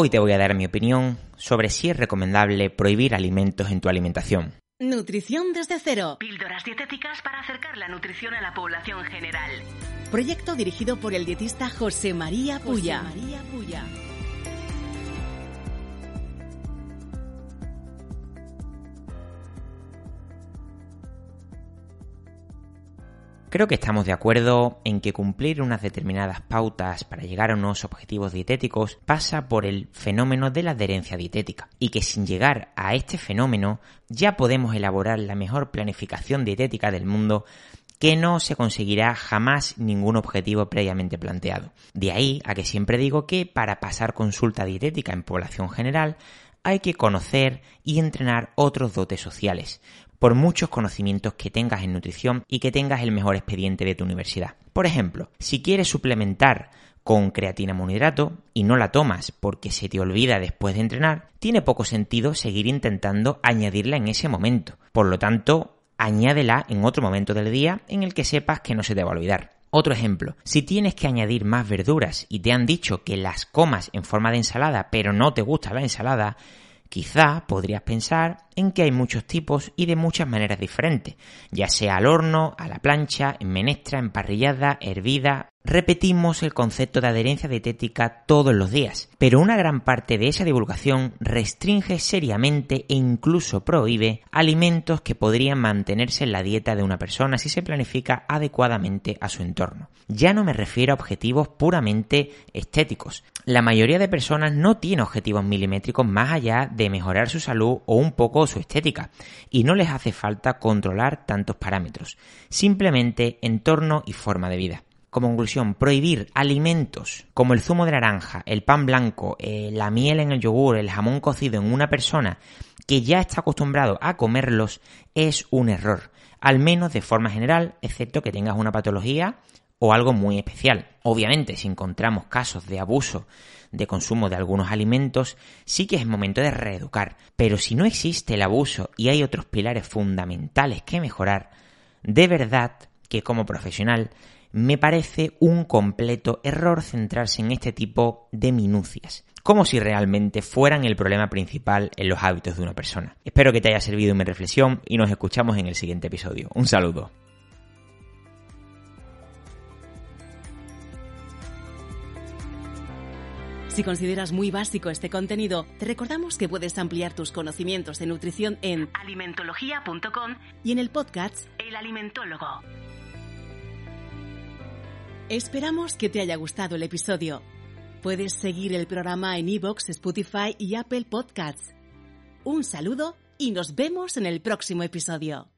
Hoy te voy a dar mi opinión sobre si es recomendable prohibir alimentos en tu alimentación. Nutrición desde cero. Píldoras dietéticas para acercar la nutrición a la población general. Proyecto dirigido por el dietista José María Puya. José María Puya. Creo que estamos de acuerdo en que cumplir unas determinadas pautas para llegar a unos objetivos dietéticos pasa por el fenómeno de la adherencia dietética y que sin llegar a este fenómeno ya podemos elaborar la mejor planificación dietética del mundo que no se conseguirá jamás ningún objetivo previamente planteado. De ahí a que siempre digo que para pasar consulta dietética en población general hay que conocer y entrenar otros dotes sociales, por muchos conocimientos que tengas en nutrición y que tengas el mejor expediente de tu universidad. Por ejemplo, si quieres suplementar con creatina monohidrato y no la tomas porque se te olvida después de entrenar, tiene poco sentido seguir intentando añadirla en ese momento. Por lo tanto, añádela en otro momento del día en el que sepas que no se te va a olvidar. Otro ejemplo, si tienes que añadir más verduras y te han dicho que las comas en forma de ensalada pero no te gusta la ensalada, quizá podrías pensar en que hay muchos tipos y de muchas maneras diferentes, ya sea al horno, a la plancha, en menestra, en parrillada, hervida. Repetimos el concepto de adherencia dietética todos los días, pero una gran parte de esa divulgación restringe seriamente e incluso prohíbe alimentos que podrían mantenerse en la dieta de una persona si se planifica adecuadamente a su entorno. Ya no me refiero a objetivos puramente estéticos. La mayoría de personas no tiene objetivos milimétricos más allá de mejorar su salud o un poco su estética, y no les hace falta controlar tantos parámetros, simplemente entorno y forma de vida. Como conclusión, prohibir alimentos como el zumo de naranja, el pan blanco, eh, la miel en el yogur, el jamón cocido en una persona que ya está acostumbrado a comerlos es un error, al menos de forma general, excepto que tengas una patología o algo muy especial. Obviamente, si encontramos casos de abuso de consumo de algunos alimentos, sí que es momento de reeducar. Pero si no existe el abuso y hay otros pilares fundamentales que mejorar, de verdad que como profesional me parece un completo error centrarse en este tipo de minucias, como si realmente fueran el problema principal en los hábitos de una persona. Espero que te haya servido mi reflexión y nos escuchamos en el siguiente episodio. Un saludo. Si consideras muy básico este contenido, te recordamos que puedes ampliar tus conocimientos de nutrición en alimentología.com y en el podcast El Alimentólogo. Esperamos que te haya gustado el episodio. Puedes seguir el programa en iVoox, Spotify y Apple Podcasts. Un saludo y nos vemos en el próximo episodio.